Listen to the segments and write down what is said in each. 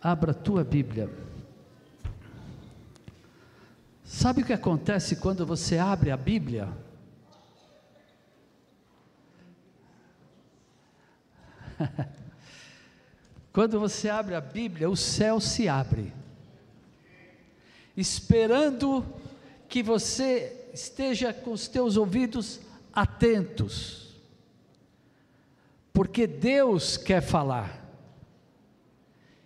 Abra a tua Bíblia. Sabe o que acontece quando você abre a Bíblia? quando você abre a Bíblia, o céu se abre, esperando que você esteja com os teus ouvidos atentos, porque Deus quer falar.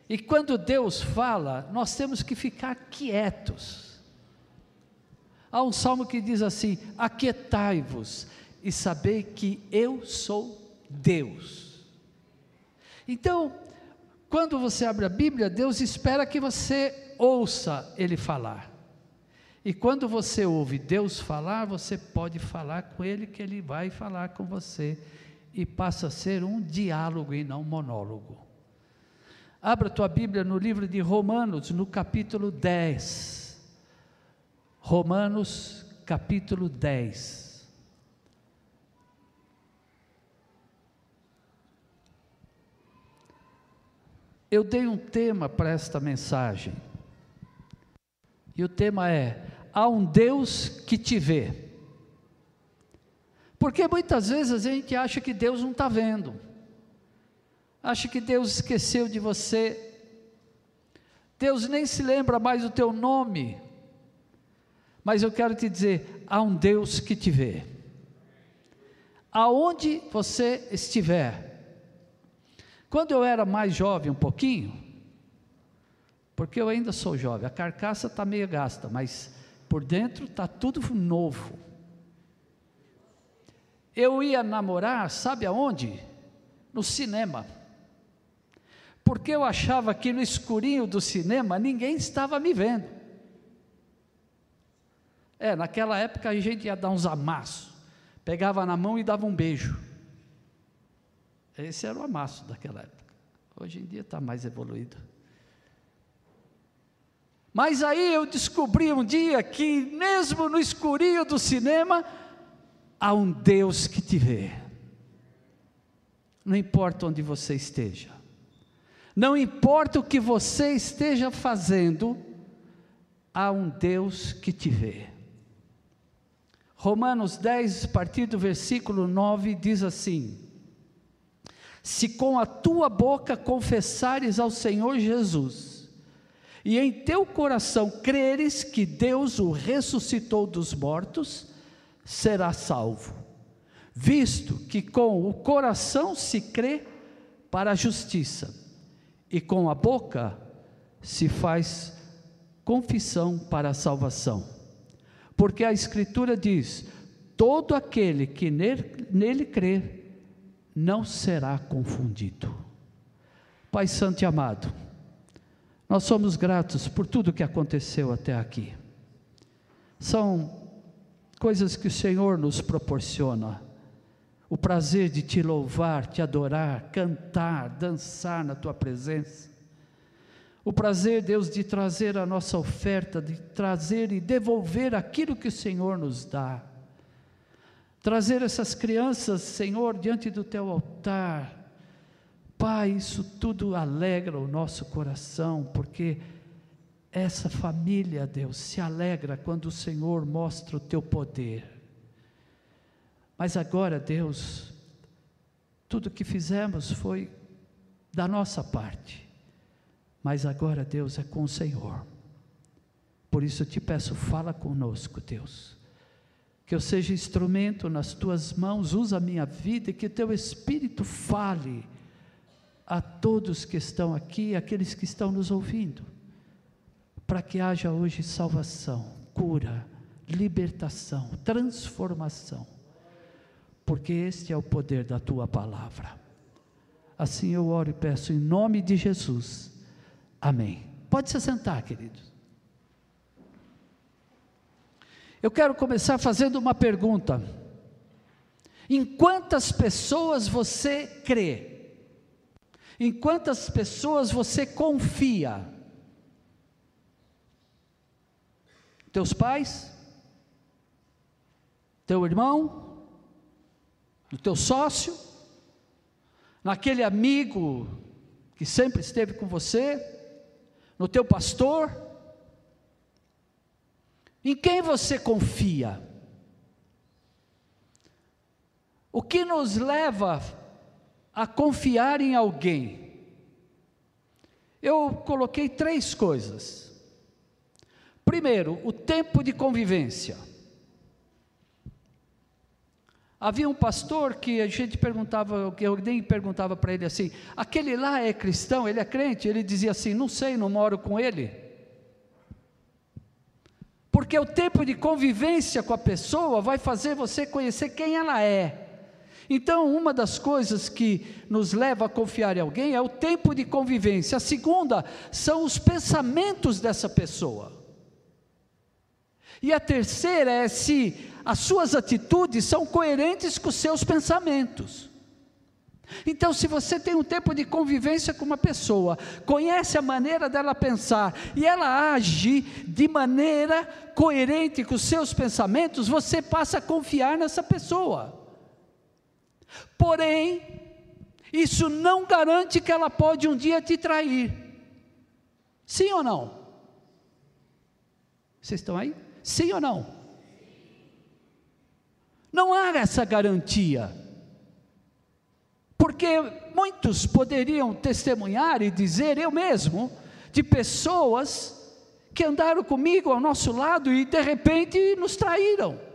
E quando Deus fala, nós temos que ficar quietos. Há um salmo que diz assim: Aquietai-vos e sabei que eu sou Deus. Então, quando você abre a Bíblia, Deus espera que você ouça Ele falar. E quando você ouve Deus falar, você pode falar com Ele, que Ele vai falar com você. E passa a ser um diálogo e não um monólogo. Abra tua Bíblia no livro de Romanos, no capítulo 10. Romanos, capítulo 10. Eu dei um tema para esta mensagem. E o tema é: Há um Deus que te vê. Porque muitas vezes a gente acha que Deus não está vendo acha que Deus esqueceu de você, Deus nem se lembra mais do teu nome, mas eu quero te dizer: há um Deus que te vê, aonde você estiver. Quando eu era mais jovem, um pouquinho, porque eu ainda sou jovem, a carcaça está meio gasta, mas por dentro está tudo novo. Eu ia namorar, sabe aonde? No cinema porque eu achava que no escurinho do cinema ninguém estava me vendo. É, naquela época a gente ia dar uns amassos, pegava na mão e dava um beijo. Esse era o amasso daquela época. Hoje em dia está mais evoluído. Mas aí eu descobri um dia que, mesmo no escurinho do cinema, há um Deus que te vê. Não importa onde você esteja. Não importa o que você esteja fazendo, há um Deus que te vê. Romanos 10, a partir do versículo 9, diz assim: Se com a tua boca confessares ao Senhor Jesus, e em teu coração creres que Deus o ressuscitou dos mortos, serás salvo, visto que com o coração se crê para a justiça e com a boca se faz confissão para a salvação. Porque a Escritura diz: todo aquele que nele crer não será confundido. Pai Santo e amado, nós somos gratos por tudo que aconteceu até aqui. São coisas que o Senhor nos proporciona o prazer de te louvar, te adorar, cantar, dançar na tua presença. O prazer, Deus, de trazer a nossa oferta, de trazer e devolver aquilo que o Senhor nos dá. Trazer essas crianças, Senhor, diante do teu altar. Pai, isso tudo alegra o nosso coração, porque essa família, Deus, se alegra quando o Senhor mostra o teu poder. Mas agora, Deus, tudo que fizemos foi da nossa parte. Mas agora, Deus, é com o Senhor. Por isso eu te peço, fala conosco, Deus. Que eu seja instrumento nas tuas mãos, usa a minha vida e que teu Espírito fale a todos que estão aqui, aqueles que estão nos ouvindo, para que haja hoje salvação, cura, libertação, transformação porque este é o poder da tua palavra. Assim eu oro e peço em nome de Jesus. Amém. Pode se sentar, queridos. Eu quero começar fazendo uma pergunta. Em quantas pessoas você crê? Em quantas pessoas você confia? Teus pais? teu irmão, no teu sócio, naquele amigo que sempre esteve com você, no teu pastor? Em quem você confia? O que nos leva a confiar em alguém? Eu coloquei três coisas. Primeiro, o tempo de convivência. Havia um pastor que a gente perguntava, que alguém perguntava para ele assim: aquele lá é cristão, ele é crente? Ele dizia assim: não sei, não moro com ele. Porque o tempo de convivência com a pessoa vai fazer você conhecer quem ela é. Então, uma das coisas que nos leva a confiar em alguém é o tempo de convivência. A segunda são os pensamentos dessa pessoa. E a terceira é se as suas atitudes são coerentes com os seus pensamentos. Então, se você tem um tempo de convivência com uma pessoa, conhece a maneira dela pensar e ela age de maneira coerente com os seus pensamentos, você passa a confiar nessa pessoa. Porém, isso não garante que ela pode um dia te trair. Sim ou não? Vocês estão aí? Sim ou não? Não há essa garantia. Porque muitos poderiam testemunhar e dizer, eu mesmo, de pessoas que andaram comigo ao nosso lado e de repente nos traíram.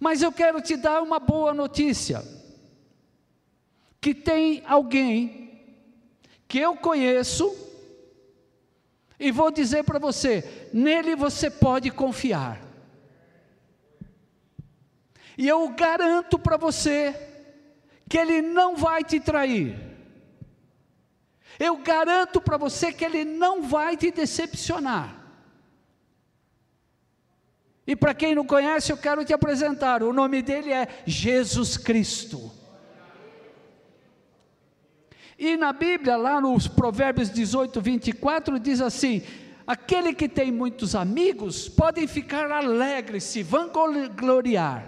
Mas eu quero te dar uma boa notícia: que tem alguém que eu conheço e vou dizer para você: nele você pode confiar. E eu garanto para você que ele não vai te trair. Eu garanto para você que ele não vai te decepcionar. E para quem não conhece, eu quero te apresentar. O nome dele é Jesus Cristo. E na Bíblia, lá nos Provérbios 18, 24, diz assim: aquele que tem muitos amigos podem ficar alegres, se vangloriar,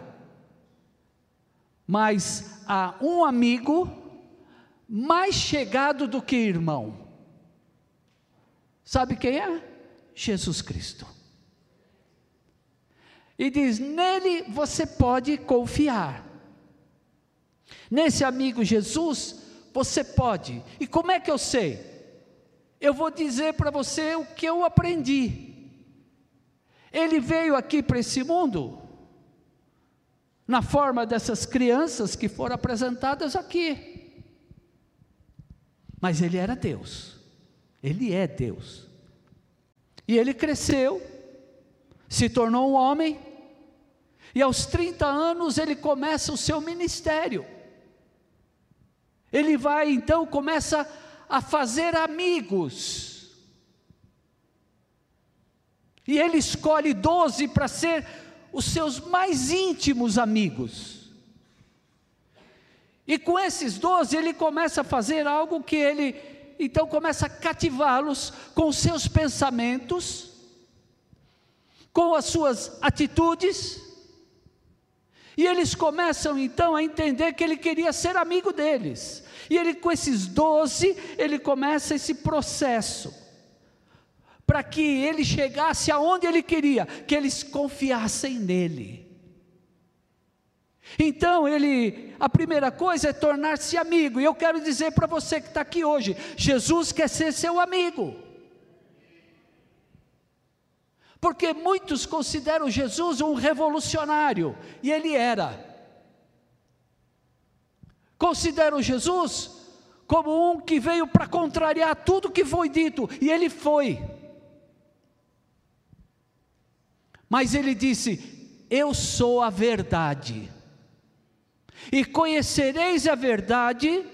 mas há um amigo mais chegado do que irmão. Sabe quem é? Jesus Cristo. E diz: nele você pode confiar. Nesse amigo Jesus, você pode. E como é que eu sei? Eu vou dizer para você o que eu aprendi. Ele veio aqui para esse mundo na forma dessas crianças que foram apresentadas aqui. Mas ele era Deus. Ele é Deus. E ele cresceu, se tornou um homem, e aos 30 anos ele começa o seu ministério. Ele vai então começa a fazer amigos. E ele escolhe doze para ser os seus mais íntimos amigos. E com esses doze ele começa a fazer algo que ele então começa a cativá-los com seus pensamentos, com as suas atitudes, e eles começam então a entender que ele queria ser amigo deles. E ele, com esses doze, ele começa esse processo. Para que ele chegasse aonde ele queria, que eles confiassem nele. Então, ele, a primeira coisa é tornar-se amigo, e eu quero dizer para você que está aqui hoje: Jesus quer ser seu amigo. Porque muitos consideram Jesus um revolucionário, e ele era. Consideram Jesus como um que veio para contrariar tudo que foi dito, e ele foi. Mas ele disse: Eu sou a verdade, e conhecereis a verdade,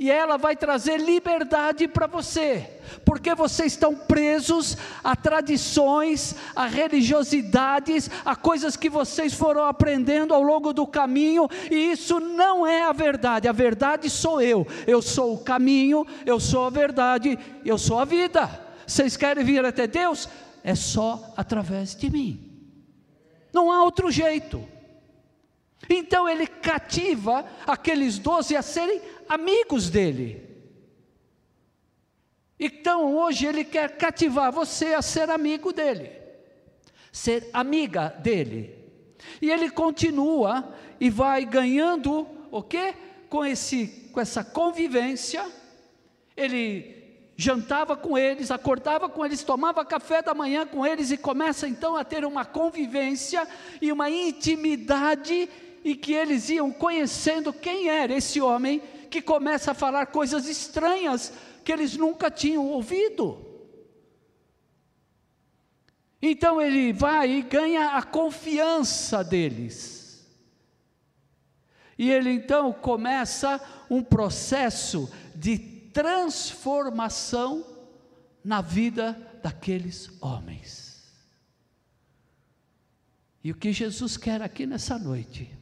e ela vai trazer liberdade para você, porque vocês estão presos a tradições, a religiosidades, a coisas que vocês foram aprendendo ao longo do caminho, e isso não é a verdade, a verdade sou eu, eu sou o caminho, eu sou a verdade, eu sou a vida. Vocês querem vir até Deus? É só através de mim. outro jeito. Então ele cativa aqueles doze a serem amigos dele. Então hoje ele quer cativar você a ser amigo dele, ser amiga dele. E ele continua e vai ganhando o quê? Com esse com essa convivência, ele jantava com eles, acordava com eles, tomava café da manhã com eles e começa então a ter uma convivência e uma intimidade e que eles iam conhecendo quem era esse homem que começa a falar coisas estranhas que eles nunca tinham ouvido. Então ele vai e ganha a confiança deles. E ele então começa um processo de transformação na vida daqueles homens. E o que Jesus quer aqui nessa noite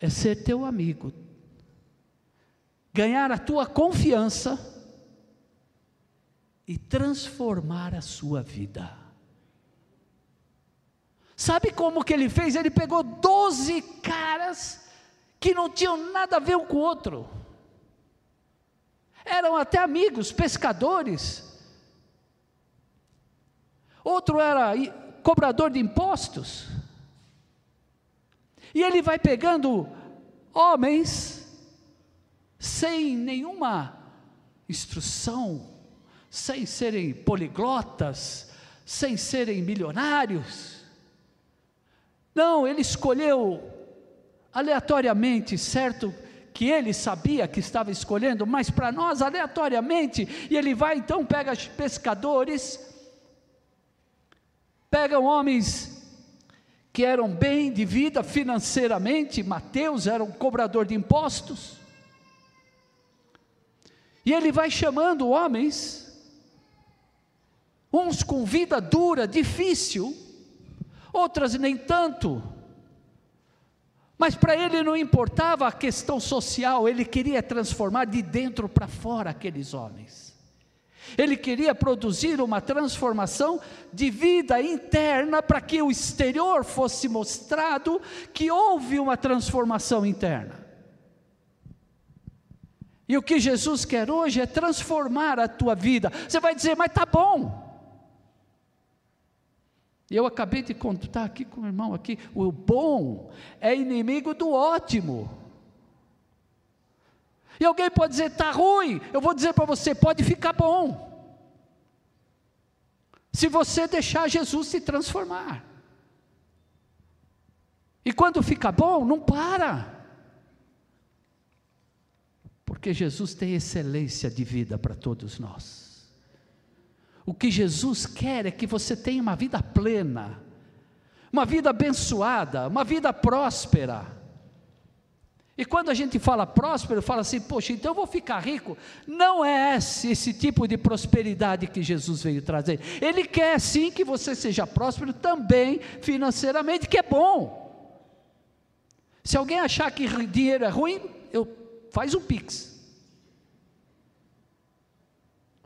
é ser teu amigo, ganhar a tua confiança e transformar a sua vida. Sabe como que ele fez? Ele pegou doze caras que não tinham nada a ver um com o outro eram até amigos, pescadores. Outro era cobrador de impostos. E ele vai pegando homens sem nenhuma instrução, sem serem poliglotas, sem serem milionários. Não, ele escolheu aleatoriamente certo que ele sabia que estava escolhendo, mas para nós aleatoriamente, e ele vai então, pega pescadores, pega homens que eram bem de vida financeiramente, Mateus era um cobrador de impostos, e ele vai chamando homens, uns com vida dura, difícil, outras nem tanto, mas para ele não importava a questão social, ele queria transformar de dentro para fora aqueles homens. Ele queria produzir uma transformação de vida interna para que o exterior fosse mostrado que houve uma transformação interna. E o que Jesus quer hoje é transformar a tua vida. Você vai dizer, mas tá bom. Eu acabei de contar aqui com o irmão aqui, o bom é inimigo do ótimo. E alguém pode dizer, está ruim. Eu vou dizer para você, pode ficar bom. Se você deixar Jesus se transformar. E quando fica bom, não para. Porque Jesus tem excelência de vida para todos nós. O que Jesus quer é que você tenha uma vida plena, uma vida abençoada, uma vida próspera. E quando a gente fala próspero, fala assim, poxa, então eu vou ficar rico. Não é esse, esse tipo de prosperidade que Jesus veio trazer. Ele quer sim que você seja próspero também financeiramente, que é bom. Se alguém achar que dinheiro é ruim, eu, faz um pix.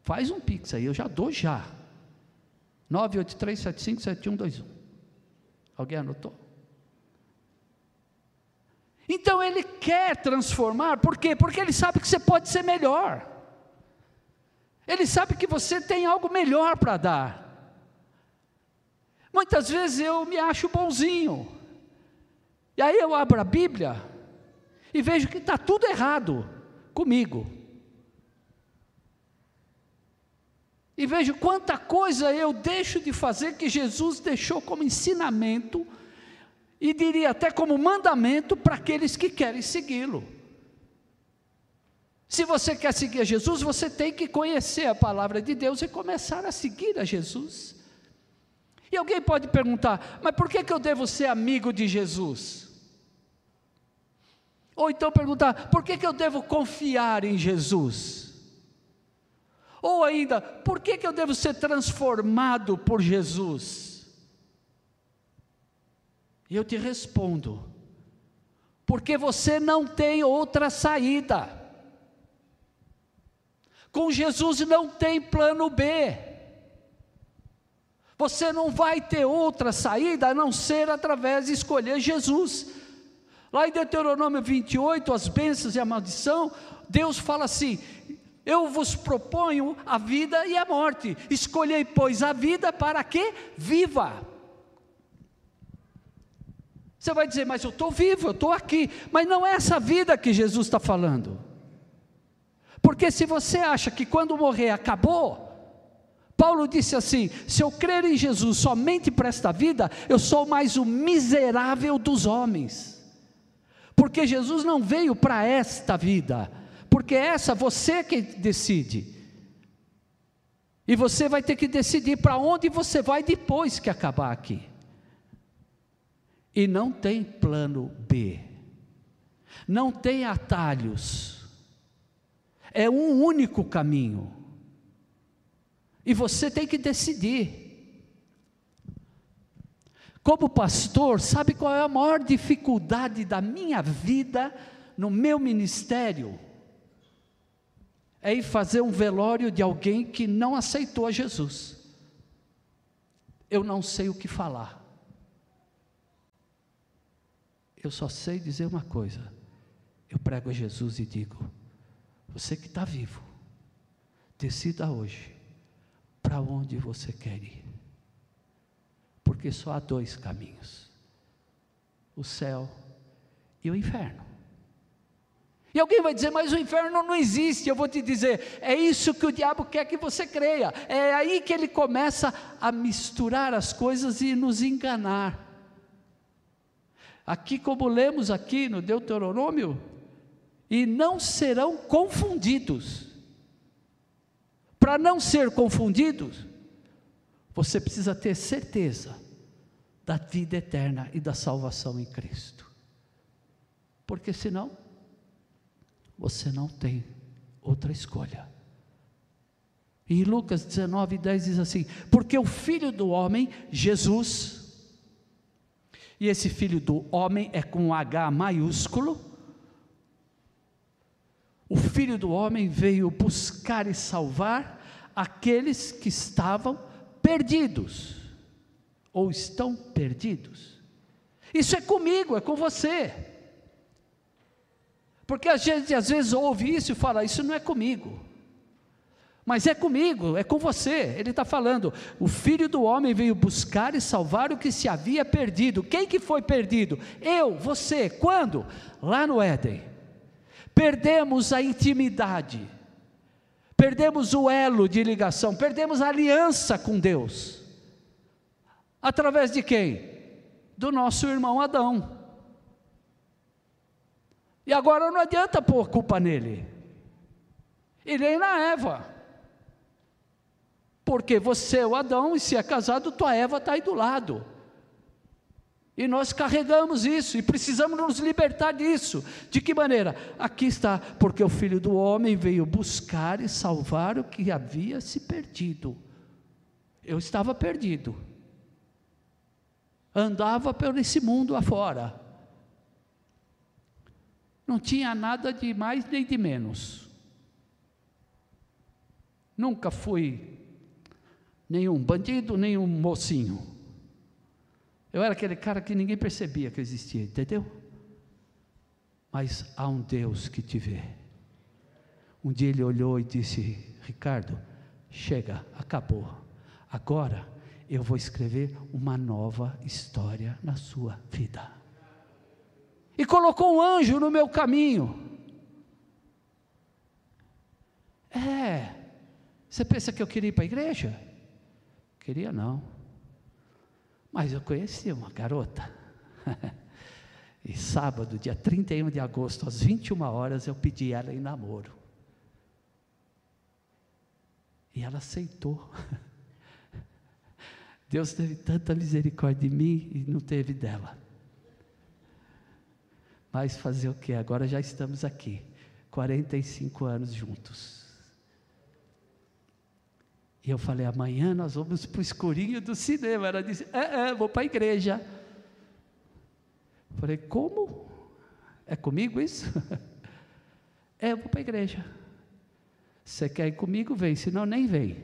Faz um pix aí, eu já dou já. 983757121. Alguém anotou? Então ele quer transformar, por quê? Porque ele sabe que você pode ser melhor. Ele sabe que você tem algo melhor para dar. Muitas vezes eu me acho bonzinho. E aí eu abro a Bíblia e vejo que está tudo errado comigo. E vejo quanta coisa eu deixo de fazer que Jesus deixou como ensinamento, e diria até como mandamento para aqueles que querem segui-lo. Se você quer seguir a Jesus, você tem que conhecer a palavra de Deus e começar a seguir a Jesus. E alguém pode perguntar, mas por que, que eu devo ser amigo de Jesus? Ou então perguntar, por que, que eu devo confiar em Jesus? Ou ainda, por que, que eu devo ser transformado por Jesus? E eu te respondo, porque você não tem outra saída. Com Jesus não tem plano B. Você não vai ter outra saída a não ser através de escolher Jesus. Lá em Deuteronômio 28, as bênçãos e a maldição, Deus fala assim: Eu vos proponho a vida e a morte. Escolhei, pois, a vida para que viva. Você vai dizer, mas eu estou vivo, eu estou aqui. Mas não é essa vida que Jesus está falando. Porque se você acha que quando morrer acabou, Paulo disse assim: se eu crer em Jesus somente para esta vida, eu sou mais o miserável dos homens. Porque Jesus não veio para esta vida, porque essa você que decide. E você vai ter que decidir para onde você vai depois que acabar aqui. E não tem plano B. Não tem atalhos. É um único caminho. E você tem que decidir. Como pastor, sabe qual é a maior dificuldade da minha vida no meu ministério? É ir fazer um velório de alguém que não aceitou a Jesus. Eu não sei o que falar. Eu só sei dizer uma coisa. Eu prego a Jesus e digo: você que está vivo, decida hoje para onde você quer ir. Porque só há dois caminhos: o céu e o inferno. E alguém vai dizer, mas o inferno não existe. Eu vou te dizer, é isso que o diabo quer que você creia. É aí que ele começa a misturar as coisas e nos enganar. Aqui, como lemos aqui no Deuteronômio, e não serão confundidos. Para não ser confundidos, você precisa ter certeza da vida eterna e da salvação em Cristo. Porque senão, você não tem outra escolha. Em Lucas 19, 10 diz assim: Porque o filho do homem, Jesus, e esse filho do homem é com H maiúsculo, o filho do homem veio buscar e salvar aqueles que estavam perdidos, ou estão perdidos. Isso é comigo, é com você. Porque a gente às vezes ouve isso e fala: Isso não é comigo. Mas é comigo, é com você. Ele está falando: o filho do homem veio buscar e salvar o que se havia perdido. Quem que foi perdido? Eu, você. Quando? Lá no Éden perdemos a intimidade, perdemos o elo de ligação, perdemos a aliança com Deus. Através de quem? Do nosso irmão Adão. E agora não adianta pôr culpa nele, e nem na Eva. Porque você é o Adão, e se é casado, tua Eva está aí do lado. E nós carregamos isso e precisamos nos libertar disso. De que maneira? Aqui está, porque o filho do homem veio buscar e salvar o que havia se perdido. Eu estava perdido. Andava por esse mundo afora. Não tinha nada de mais nem de menos. Nunca fui nenhum bandido, nenhum mocinho. Eu era aquele cara que ninguém percebia que existia, entendeu? Mas há um Deus que te vê. Um dia ele olhou e disse: Ricardo, chega, acabou. Agora eu vou escrever uma nova história na sua vida. E colocou um anjo no meu caminho. É, você pensa que eu queria ir para a igreja? Queria não. Mas eu conheci uma garota. e sábado, dia 31 de agosto, às 21 horas, eu pedi ela em namoro. E ela aceitou. Deus teve tanta misericórdia de mim e não teve dela. Mas fazer o que? Agora já estamos aqui, 45 anos juntos. E eu falei, amanhã nós vamos para o escurinho do cinema. Ela disse, é, é, vou para a igreja. Eu falei, como? É comigo isso? é, eu vou para a igreja. Você quer ir comigo? Vem, senão nem vem.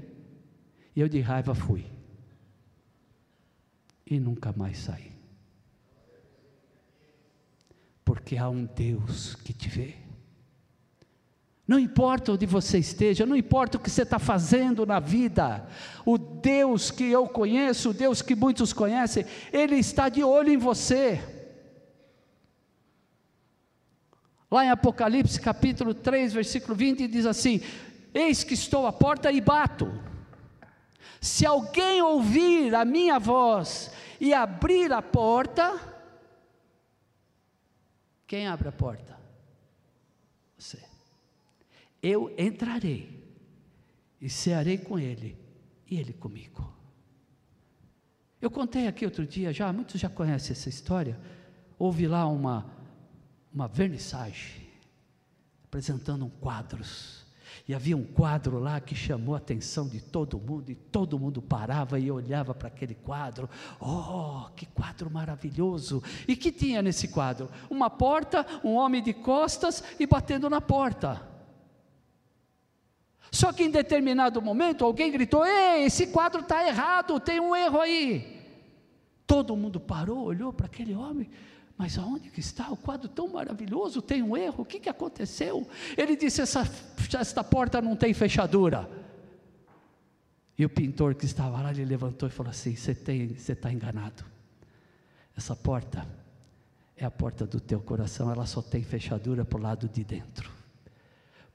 E eu de raiva fui. e nunca mais sair. Porque há um Deus que te vê. Não importa onde você esteja, não importa o que você está fazendo na vida, o Deus que eu conheço, o Deus que muitos conhecem, Ele está de olho em você. Lá em Apocalipse capítulo 3, versículo 20, diz assim: Eis que estou à porta e bato. Se alguém ouvir a minha voz e abrir a porta, quem abre a porta? Eu entrarei e cearei com ele e ele comigo. Eu contei aqui outro dia já, muitos já conhecem essa história. Houve lá uma, uma vernissage apresentando um quadros e havia um quadro lá que chamou a atenção de todo mundo, e todo mundo parava e olhava para aquele quadro. Oh, que quadro maravilhoso! E que tinha nesse quadro? Uma porta, um homem de costas e batendo na porta. Só que em determinado momento alguém gritou: Ei, esse quadro está errado, tem um erro aí. Todo mundo parou, olhou para aquele homem. Mas aonde que está? O quadro tão maravilhoso, tem um erro, o que, que aconteceu? Ele disse: essa, esta porta não tem fechadura. E o pintor que estava lá, ele levantou e falou assim: Você está enganado. Essa porta é a porta do teu coração, ela só tem fechadura para o lado de dentro.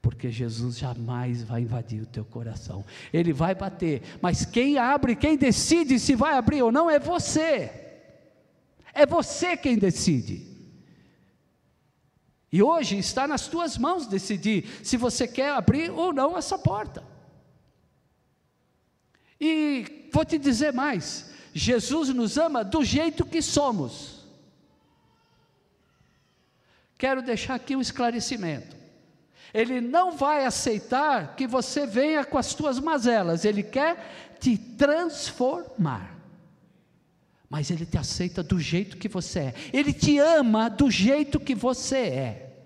Porque Jesus jamais vai invadir o teu coração. Ele vai bater, mas quem abre, quem decide se vai abrir ou não é você. É você quem decide. E hoje está nas tuas mãos decidir se você quer abrir ou não essa porta. E vou te dizer mais: Jesus nos ama do jeito que somos. Quero deixar aqui um esclarecimento. Ele não vai aceitar que você venha com as tuas mazelas, ele quer te transformar mas Ele te aceita do jeito que você é, Ele te ama do jeito que você é.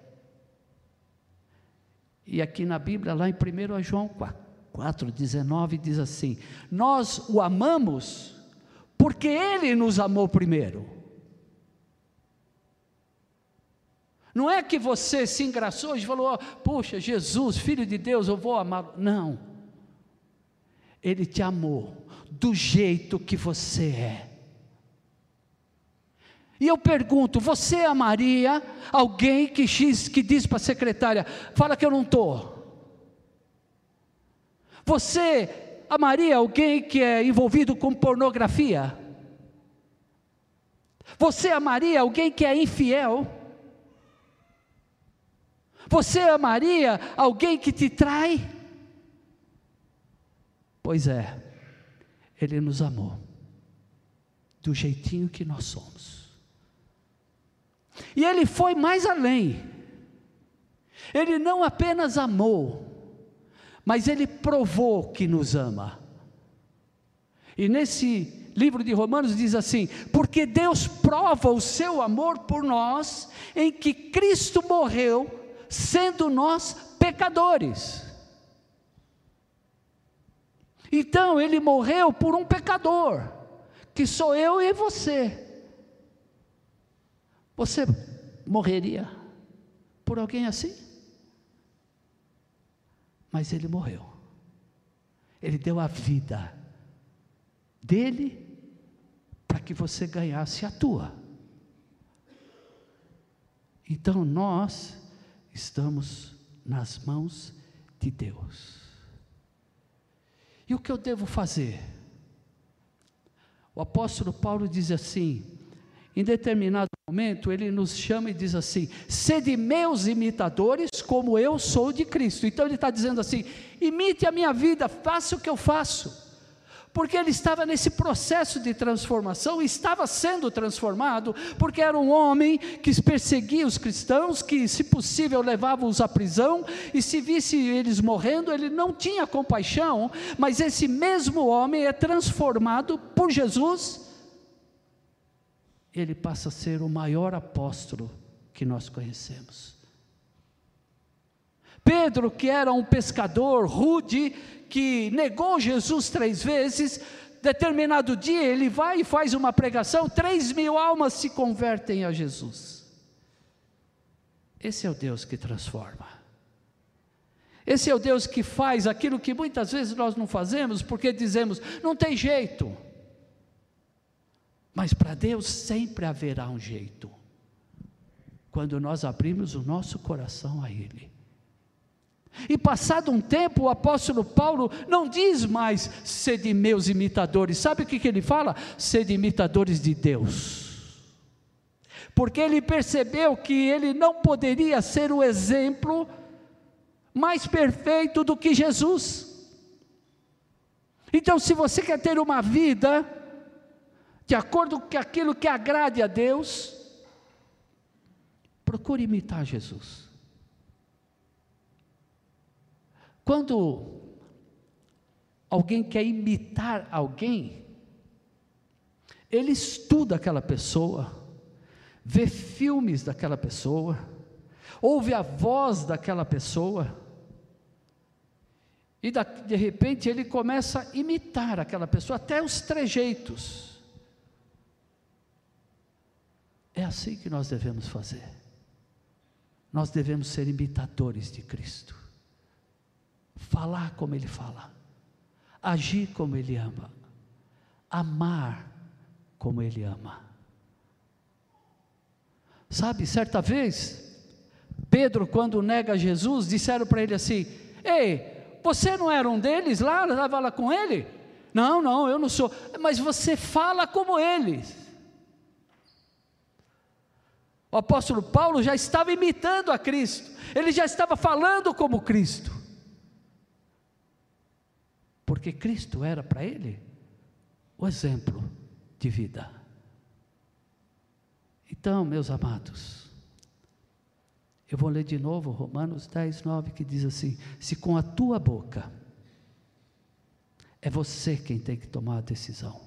E aqui na Bíblia, lá em 1 João 4, 19, diz assim: Nós o amamos porque Ele nos amou primeiro. Não é que você se engraçou e falou, puxa, Jesus, filho de Deus, eu vou amar. Não. Ele te amou do jeito que você é. E eu pergunto: você amaria alguém que, que diz para a secretária, fala que eu não estou? Você amaria alguém que é envolvido com pornografia? Você amaria alguém que é infiel? Você amaria alguém que te trai? Pois é, Ele nos amou, do jeitinho que nós somos. E ele foi mais além. Ele não apenas amou, mas ele provou que nos ama. E nesse livro de Romanos diz assim: Porque Deus prova o seu amor por nós, em que Cristo morreu, sendo nós pecadores. Então, ele morreu por um pecador, que sou eu e você. Você morreria por alguém assim? Mas ele morreu. Ele deu a vida dele para que você ganhasse a tua. Então nós estamos nas mãos de Deus. E o que eu devo fazer? O apóstolo Paulo diz assim: em determinado momento, ele nos chama e diz assim: sede meus imitadores, como eu sou de Cristo. Então ele está dizendo assim: imite a minha vida, faça o que eu faço. Porque ele estava nesse processo de transformação, estava sendo transformado, porque era um homem que perseguia os cristãos, que, se possível, levava-os à prisão, e se visse eles morrendo, ele não tinha compaixão, mas esse mesmo homem é transformado por Jesus ele passa a ser o maior apóstolo que nós conhecemos. Pedro, que era um pescador rude, que negou Jesus três vezes, Determinado dia ele vai e faz uma pregação, três mil almas se convertem a Jesus. Esse é o Deus que transforma. Esse é o Deus que faz aquilo que muitas vezes nós não fazemos, porque dizemos, não tem jeito. Mas para Deus sempre haverá um jeito, quando nós abrimos o nosso coração a Ele. E passado um tempo, o apóstolo Paulo não diz mais sede meus imitadores, sabe o que, que ele fala? Sede imitadores de Deus porque ele percebeu que ele não poderia ser o exemplo mais perfeito do que Jesus. Então, se você quer ter uma vida de acordo com aquilo que agrade a Deus, procure imitar Jesus. Quando alguém quer imitar alguém, ele estuda aquela pessoa, vê filmes daquela pessoa, ouve a voz daquela pessoa, e de repente ele começa a imitar aquela pessoa, até os trejeitos. É assim que nós devemos fazer. Nós devemos ser imitadores de Cristo, falar como Ele fala, agir como Ele ama, amar como Ele ama. Sabe, certa vez, Pedro, quando nega Jesus, disseram para ele assim: Ei, você não era um deles lá, estava lá com ele? Não, não, eu não sou, mas você fala como eles. O apóstolo Paulo já estava imitando a Cristo, ele já estava falando como Cristo, porque Cristo era para ele o exemplo de vida. Então, meus amados, eu vou ler de novo Romanos 10, 9, que diz assim: Se com a tua boca, é você quem tem que tomar a decisão,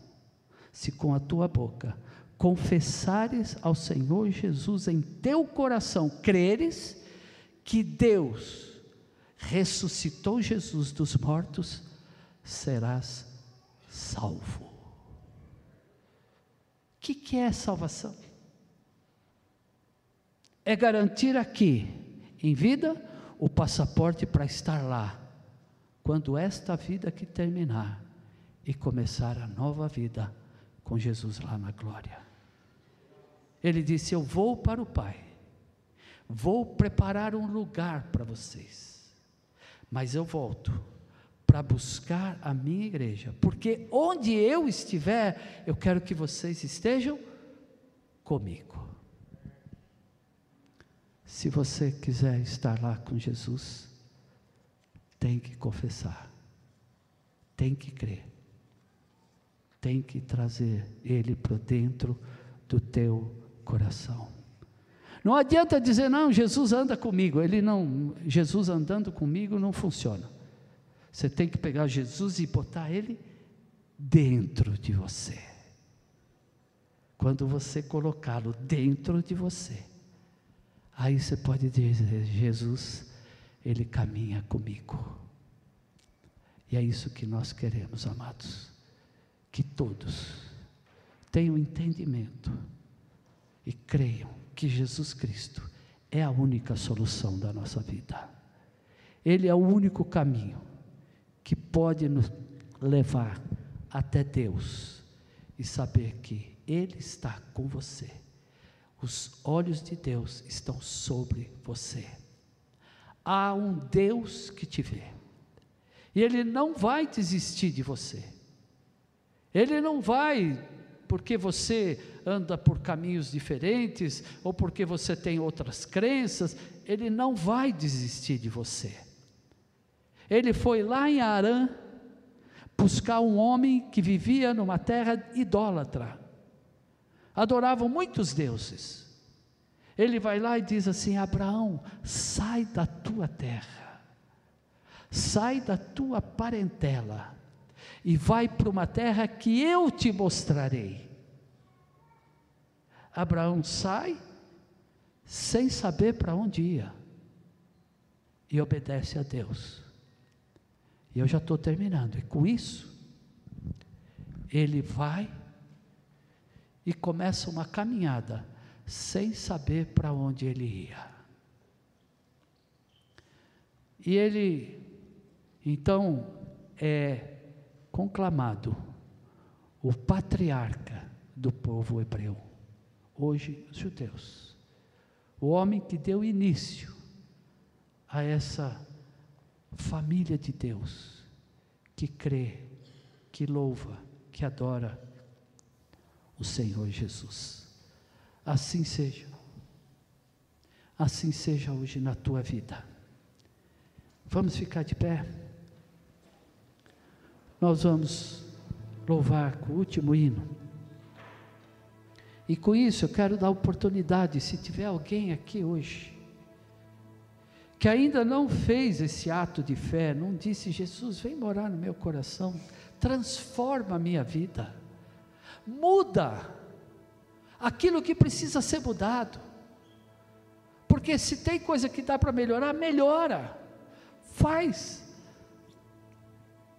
se com a tua boca confessares ao Senhor Jesus em teu coração, creres que Deus ressuscitou Jesus dos mortos, serás salvo. O que, que é salvação? é garantir aqui, em vida, o passaporte para estar lá, quando esta vida aqui terminar e começar a nova vida com Jesus lá na glória. Ele disse: Eu vou para o Pai, vou preparar um lugar para vocês, mas eu volto para buscar a minha igreja, porque onde eu estiver, eu quero que vocês estejam comigo. Se você quiser estar lá com Jesus, tem que confessar, tem que crer, tem que trazer Ele para dentro do teu coração. Não adianta dizer, não, Jesus anda comigo, ele não, Jesus andando comigo não funciona. Você tem que pegar Jesus e botar ele dentro de você. Quando você colocá-lo dentro de você, Aí você pode dizer: Jesus, Ele caminha comigo. E é isso que nós queremos, amados. Que todos tenham entendimento e creiam que Jesus Cristo é a única solução da nossa vida. Ele é o único caminho que pode nos levar até Deus e saber que Ele está com você os olhos de Deus estão sobre você. Há um Deus que te vê. E Ele não vai desistir de você. Ele não vai, porque você anda por caminhos diferentes, ou porque você tem outras crenças, Ele não vai desistir de você. Ele foi lá em Arã buscar um homem que vivia numa terra idólatra adoravam muitos deuses. Ele vai lá e diz assim: Abraão, sai da tua terra, sai da tua parentela, e vai para uma terra que eu te mostrarei. Abraão sai, sem saber para onde ia, e obedece a Deus. E eu já estou terminando, e com isso, ele vai e começa uma caminhada sem saber para onde ele ia. E ele, então, é conclamado o patriarca do povo hebreu, hoje os judeus, o homem que deu início a essa família de Deus, que crê, que louva, que adora o Senhor Jesus. Assim seja. Assim seja hoje na tua vida. Vamos ficar de pé. Nós vamos louvar com o último hino. E com isso eu quero dar oportunidade, se tiver alguém aqui hoje, que ainda não fez esse ato de fé, não disse, Jesus, vem morar no meu coração, transforma a minha vida, muda aquilo que precisa ser mudado, porque se tem coisa que dá para melhorar, melhora, faz,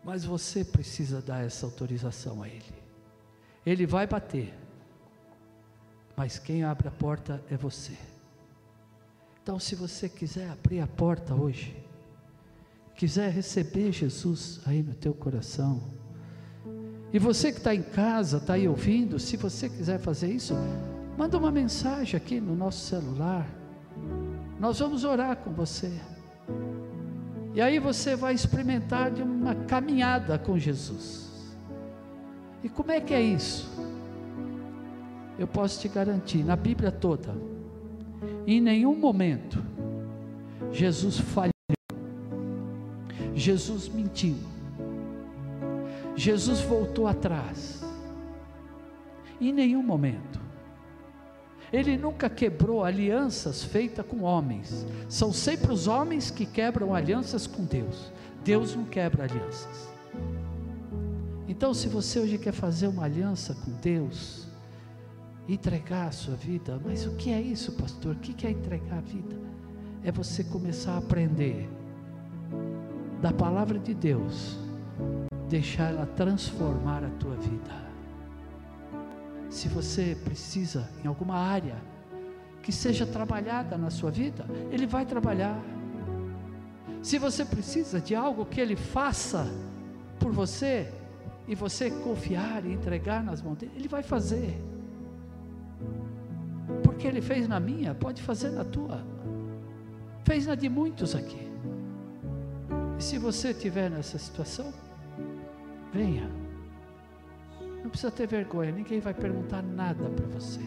mas você precisa dar essa autorização a Ele, Ele vai bater, mas quem abre a porta é você. Então, se você quiser abrir a porta hoje, quiser receber Jesus aí no teu coração, e você que está em casa, está aí ouvindo, se você quiser fazer isso, manda uma mensagem aqui no nosso celular. Nós vamos orar com você. E aí você vai experimentar de uma caminhada com Jesus. E como é que é isso? Eu posso te garantir, na Bíblia toda, em nenhum momento, Jesus falhou, Jesus mentiu, Jesus voltou atrás. Em nenhum momento. Ele nunca quebrou alianças feitas com homens. São sempre os homens que quebram alianças com Deus. Deus não quebra alianças. Então, se você hoje quer fazer uma aliança com Deus, entregar a sua vida, mas o que é isso, pastor? O que é entregar a vida? É você começar a aprender da palavra de Deus deixar ela transformar a tua vida. Se você precisa em alguma área que seja trabalhada na sua vida, Ele vai trabalhar. Se você precisa de algo que Ele faça por você, e você confiar e entregar nas mãos dele, Ele vai fazer. Porque Ele fez na minha, pode fazer na tua. Fez na de muitos aqui. E se você estiver nessa situação, Venha. Não precisa ter vergonha, ninguém vai perguntar nada para você.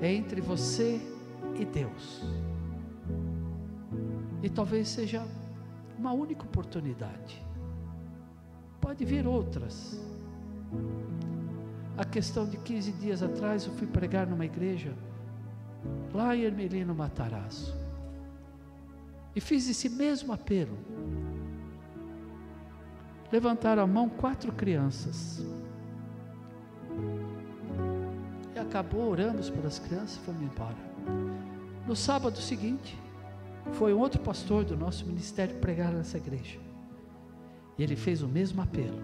É entre você e Deus. E talvez seja uma única oportunidade. Pode vir outras. A questão de 15 dias atrás eu fui pregar numa igreja lá em Ermelino Matarazzo. E fiz esse mesmo apelo levantaram a mão quatro crianças. E acabou, oramos pelas crianças e fomos embora. No sábado seguinte, foi um outro pastor do nosso ministério pregar nessa igreja. E ele fez o mesmo apelo.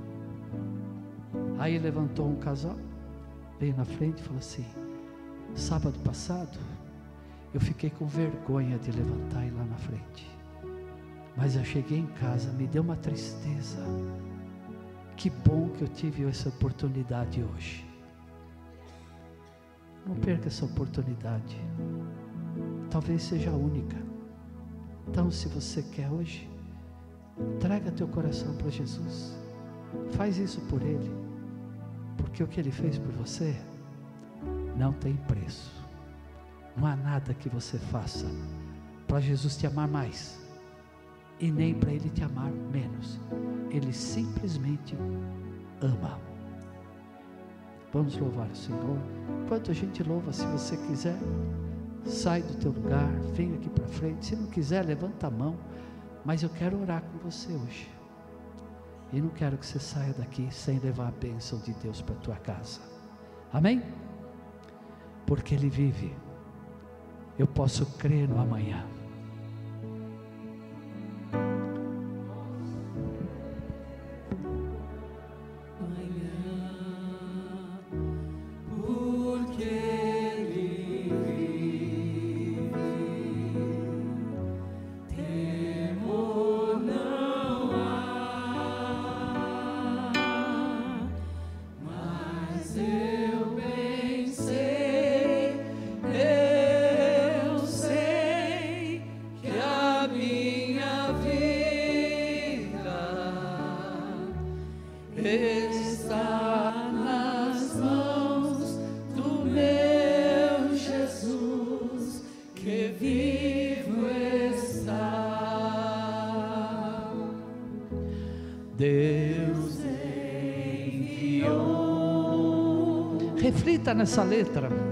Aí levantou um casal, veio na frente e falou assim: Sábado passado, eu fiquei com vergonha de levantar e ir lá na frente. Mas eu cheguei em casa, me deu uma tristeza. Que bom que eu tive essa oportunidade hoje. Não perca essa oportunidade. Talvez seja a única. Então, se você quer hoje, traga teu coração para Jesus. Faz isso por Ele. Porque o que Ele fez por você não tem preço. Não há nada que você faça para Jesus te amar mais e nem para Ele te amar menos. Ele simplesmente ama. Vamos louvar o Senhor. Enquanto a gente louva, se você quiser, sai do teu lugar, vem aqui para frente. Se não quiser, levanta a mão. Mas eu quero orar com você hoje. E não quero que você saia daqui sem levar a bênção de Deus para tua casa. Amém? Porque Ele vive. Eu posso crer no amanhã. Nessa letra.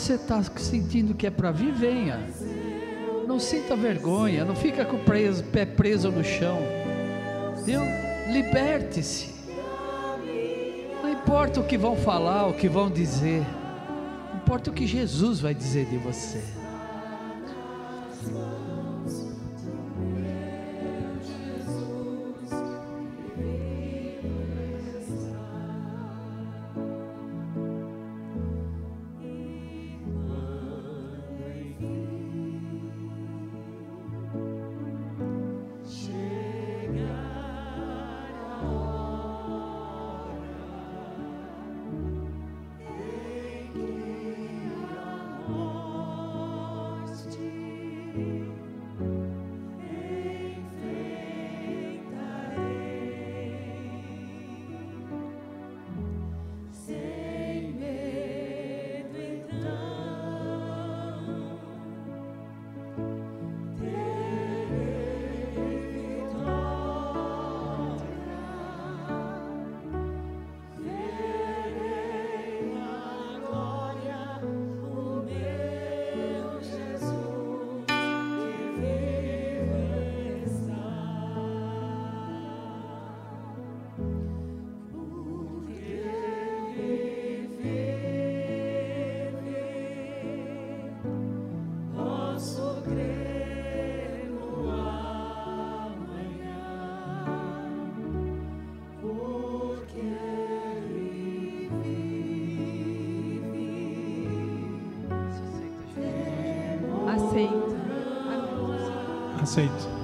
Você está sentindo que é para vir, venha. Não sinta vergonha, não fica com o preso- pé preso no chão. Liberte-se. Não importa o que vão falar, o que vão dizer. Importa o que Jesus vai dizer de você. Aceito.